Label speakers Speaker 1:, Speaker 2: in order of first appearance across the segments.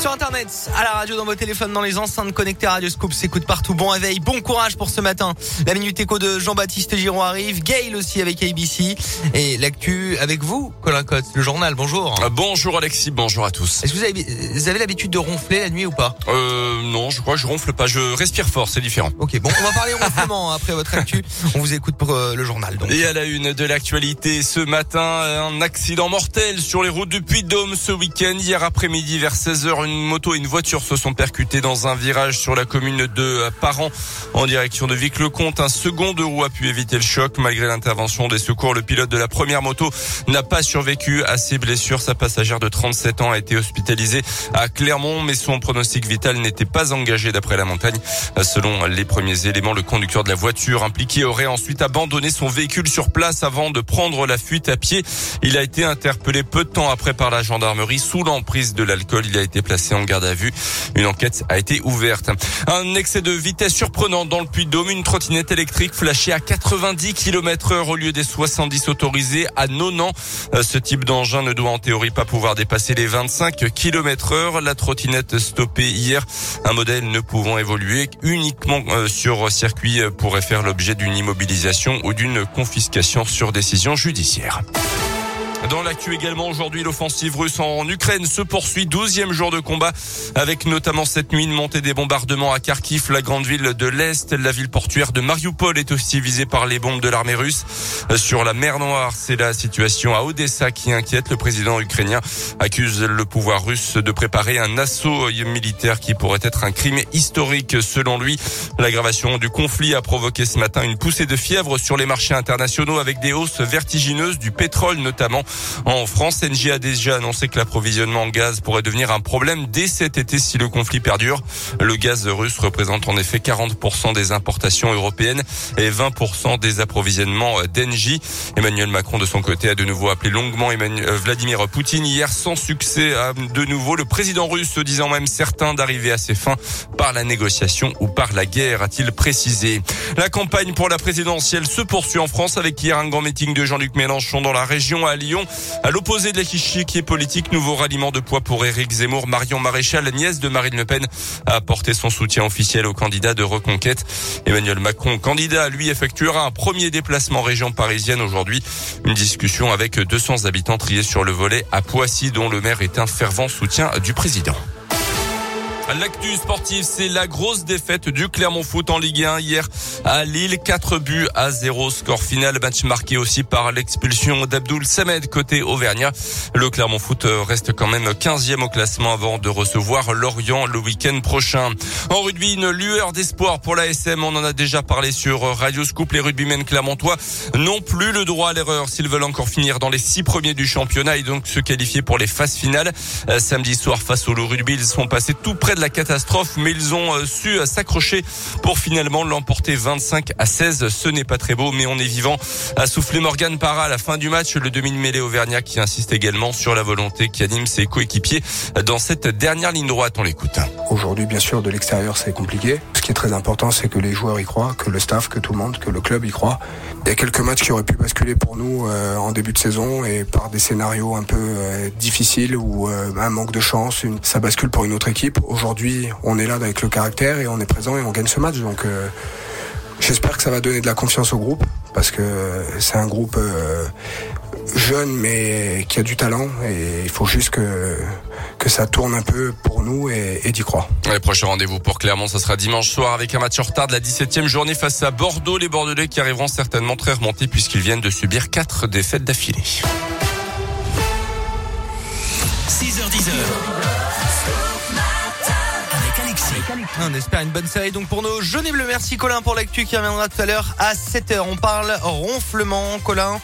Speaker 1: Sur internet, à la radio, dans vos téléphones, dans les enceintes connectées Radio Scoop, s'écoute partout. Bon réveil, bon courage pour ce matin. La minute écho de Jean-Baptiste Giron arrive. Gail aussi avec ABC. Et l'actu avec vous, Colin Cotte, le journal. Bonjour.
Speaker 2: Euh, bonjour Alexis, bonjour à tous.
Speaker 1: Est-ce que vous avez, vous avez l'habitude de ronfler la nuit ou pas?
Speaker 2: Euh, non, je crois que je ronfle pas. Je respire fort, c'est différent.
Speaker 1: Ok, bon, on va parler ronflement après votre actu. On vous écoute pour euh, le journal. Donc.
Speaker 2: Et à la une de l'actualité, ce matin, un accident mortel sur les routes du Puy-de-Dôme ce week-end. Hier après-midi, vers 16h, une moto et une voiture se sont percutés dans un virage sur la commune de Paran en direction de Vic-le-Comte. Un second de roue a pu éviter le choc. Malgré l'intervention des secours, le pilote de la première moto n'a pas survécu à ses blessures. Sa passagère de 37 ans a été hospitalisée à Clermont, mais son pronostic vital n'était pas engagé d'après la montagne. Selon les premiers éléments, le conducteur de la voiture impliqué aurait ensuite abandonné son véhicule sur place avant de prendre la fuite à pied. Il a été interpellé peu de temps après par la gendarmerie sous l'emprise de l'alcool. Il a été placé en garde à vue. Une enquête a été ouverte. Un excès de vitesse surprenant dans le Puy-de-Dôme. Une trottinette électrique flashée à 90 km heure au lieu des 70 autorisés à Nonan. Ce type d'engin ne doit en théorie pas pouvoir dépasser les 25 km heure. La trottinette stoppée hier, un modèle ne pouvant évoluer uniquement euh, sur circuit pourrait faire l'objet d'une immobilisation ou d'une confiscation sur décision judiciaire. Dans l'actu également aujourd'hui, l'offensive russe en Ukraine se poursuit. Douzième jour de combat avec notamment cette nuit une montée des bombardements à Kharkiv, la grande ville de l'Est. La ville portuaire de Mariupol est aussi visée par les bombes de l'armée russe. Sur la mer Noire, c'est la situation à Odessa qui inquiète. Le président ukrainien accuse le pouvoir russe de préparer un assaut militaire qui pourrait être un crime historique selon lui. L'aggravation du conflit a provoqué ce matin une poussée de fièvre sur les marchés internationaux avec des hausses vertigineuses du pétrole notamment. En France, Engie a déjà annoncé que l'approvisionnement en gaz pourrait devenir un problème dès cet été si le conflit perdure. Le gaz russe représente en effet 40% des importations européennes et 20% des approvisionnements d'Engie. Emmanuel Macron, de son côté, a de nouveau appelé longuement Emmanuel, Vladimir Poutine hier sans succès de nouveau. Le président russe se disant même certain d'arriver à ses fins par la négociation ou par la guerre, a-t-il précisé. La campagne pour la présidentielle se poursuit en France avec hier un grand meeting de Jean-Luc Mélenchon dans la région à Lyon. À l'opposé de l'échiquier politique, nouveau ralliement de poids pour Éric Zemmour. Marion Maréchal, nièce de Marine Le Pen, a apporté son soutien officiel au candidat de reconquête. Emmanuel Macron, candidat, lui, effectuera un premier déplacement région parisienne aujourd'hui. Une discussion avec 200 habitants triés sur le volet à Poissy, dont le maire est un fervent soutien du président. L'actu sportive, c'est la grosse défaite du Clermont Foot en Ligue 1 hier à Lille. 4 buts à 0. Score final, match marqué aussi par l'expulsion d'Abdoul Samed côté Auvergnat. Le Clermont Foot reste quand même 15e au classement avant de recevoir Lorient le week-end prochain. En rugby, une lueur d'espoir pour la SM. On en a déjà parlé sur Radio Scoop. Les rugbymen clermontois n'ont plus le droit à l'erreur s'ils veulent encore finir dans les six premiers du championnat et donc se qualifier pour les phases finales. Samedi soir face au rugby, ils sont passés tout près de la catastrophe, mais ils ont su s'accrocher pour finalement l'emporter 25 à 16. Ce n'est pas très beau, mais on est vivant. A soufflé Morgan Parra à la fin du match, le demi-mêlée Auvergnat qui insiste également sur la volonté qui anime ses coéquipiers dans cette dernière ligne droite. On l'écoute.
Speaker 3: Aujourd'hui, bien sûr, de l'extérieur, c'est compliqué. Ce qui est très important, c'est que les joueurs y croient, que le staff, que tout le monde, que le club y croit. Il y a quelques matchs qui auraient pu basculer pour nous euh, en début de saison et par des scénarios un peu euh, difficiles ou euh, un manque de chance, une, ça bascule pour une autre équipe. Aujourd'hui, on est là avec le caractère et on est présent et on gagne ce match. Donc, j'espère que ça va donner de la confiance au groupe parce que c'est un groupe jeune mais qui a du talent et il faut juste que que ça tourne un peu pour nous et, d'y croire.
Speaker 2: Le prochain rendez-vous pour Clermont, ce sera dimanche soir avec un match en retard de la 17e journée face à Bordeaux. Les Bordelais qui arriveront certainement très remontés puisqu'ils viennent de subir quatre défaites d'affilée.
Speaker 1: On espère une bonne série donc pour nos jeunes bleus. Merci Colin pour l'actu qui reviendra tout à l'heure à 7h. On parle ronflement. Colin,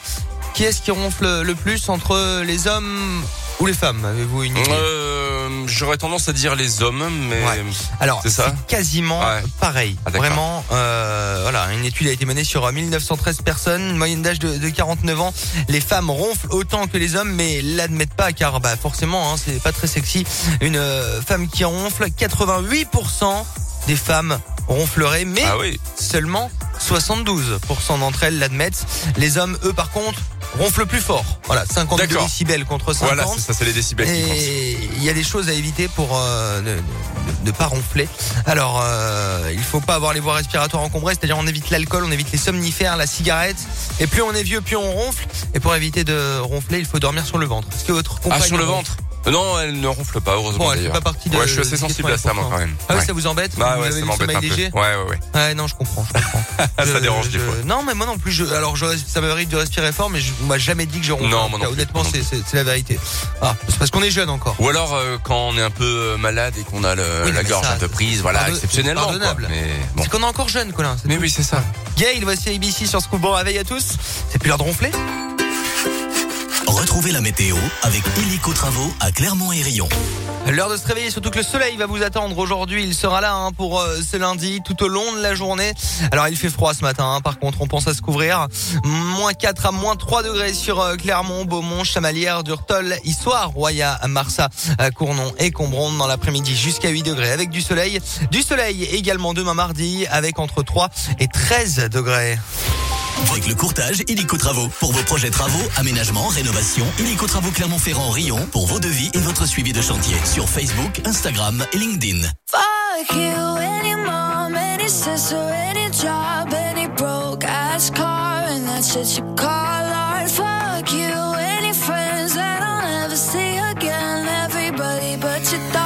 Speaker 1: qui est-ce qui ronfle le plus entre les hommes ou les femmes? Avez-vous une idée?
Speaker 2: Euh, J'aurais tendance à dire les hommes, mais
Speaker 1: Ouais. Alors,
Speaker 2: c'est
Speaker 1: quasiment
Speaker 2: Ouais.
Speaker 1: pareil.
Speaker 2: Ah.
Speaker 1: Vraiment, euh, voilà, une étude a été menée sur euh, 1913 personnes, une moyenne d'âge de, de 49 ans. Les femmes ronflent autant que les hommes, mais l'admettent pas, car bah forcément, hein, c'est pas très sexy. Une euh, femme qui ronfle, 88% des femmes ronfleraient, mais
Speaker 2: Ah oui.
Speaker 1: seulement 72% d'entre elles l'admettent. Les hommes, eux, par contre, ronfle plus fort. Voilà, 52
Speaker 2: D'accord.
Speaker 1: décibels contre 50.
Speaker 2: Voilà, ça, c'est les décibels.
Speaker 1: Et il y a des choses à éviter pour euh, ne, pas ronfler. Alors, euh, il faut pas avoir les voies respiratoires encombrées, c'est-à-dire on évite l'alcool, on évite les somnifères, la cigarette. Et plus on est vieux, plus on ronfle. Et pour éviter de ronfler, il faut dormir sur le ventre. Est-ce que votre
Speaker 2: Ah, sur le ventre Non, elle ne ronfle pas, heureusement
Speaker 1: Bon, elle fait pas partie de.
Speaker 2: Ouais, je suis assez sensible à ça, moi, quand même.
Speaker 1: Ah oui,
Speaker 2: Ouais.
Speaker 1: ça vous embête
Speaker 2: Bah ouais, ça m'embête un peu. Ouais, ouais, ouais.
Speaker 1: Ouais, non, je comprends, je comprends.
Speaker 2: ça dérange des fois.
Speaker 1: Non, mais moi non plus. Je, alors, je, ça m'arrive de respirer fort, mais je on m'a jamais dit que je ronfle.
Speaker 2: Non, moi non
Speaker 1: Honnêtement, c'est la vérité. Ah, c'est parce qu'on est jeune encore.
Speaker 2: Ou alors euh, quand on est un peu euh, malade et qu'on a le-
Speaker 1: Oui,
Speaker 2: la gorge
Speaker 1: ça,
Speaker 2: un peu prise, voilà, exceptionnellement.
Speaker 1: pardonnable.
Speaker 2: Mais bon.
Speaker 1: C'est qu'on est encore jeune, Colin.
Speaker 2: Mais
Speaker 1: tout.
Speaker 2: oui, c'est ça.
Speaker 1: Gail, voici ABC sur Scoop. Bon réveil à tous. C'est plus l'heure de ronfler.
Speaker 4: Retrouvez la météo avec Illico Travaux à Clermont et Rion.
Speaker 1: L'heure de se réveiller, surtout que le soleil va vous attendre aujourd'hui. Il sera là hein, pour euh, ce lundi, tout au long de la journée. Alors il fait froid ce matin, hein, par contre on pense à se couvrir. Moins 4 à moins 3 degrés sur euh, Clermont, Beaumont, Chamalières, Durtol, Issoire, Roya, Marsa, euh, Cournon et Combronde dans l'après-midi jusqu'à 8 degrés avec du soleil. Du soleil également demain mardi avec entre 3 et 13 degrés.
Speaker 4: Avec le courtage Illico Travaux. Pour vos projets travaux, aménagement, rénovation, Illico Travaux Clermont-Ferrand Rion pour vos devis et votre suivi de chantier sur Facebook, Instagram et LinkedIn.
Speaker 5: Fuck you, any mom, any sister, any job, any broke ass car, and that shit you call art. Fuck you, any friends that I'll never see again. Everybody but your dog,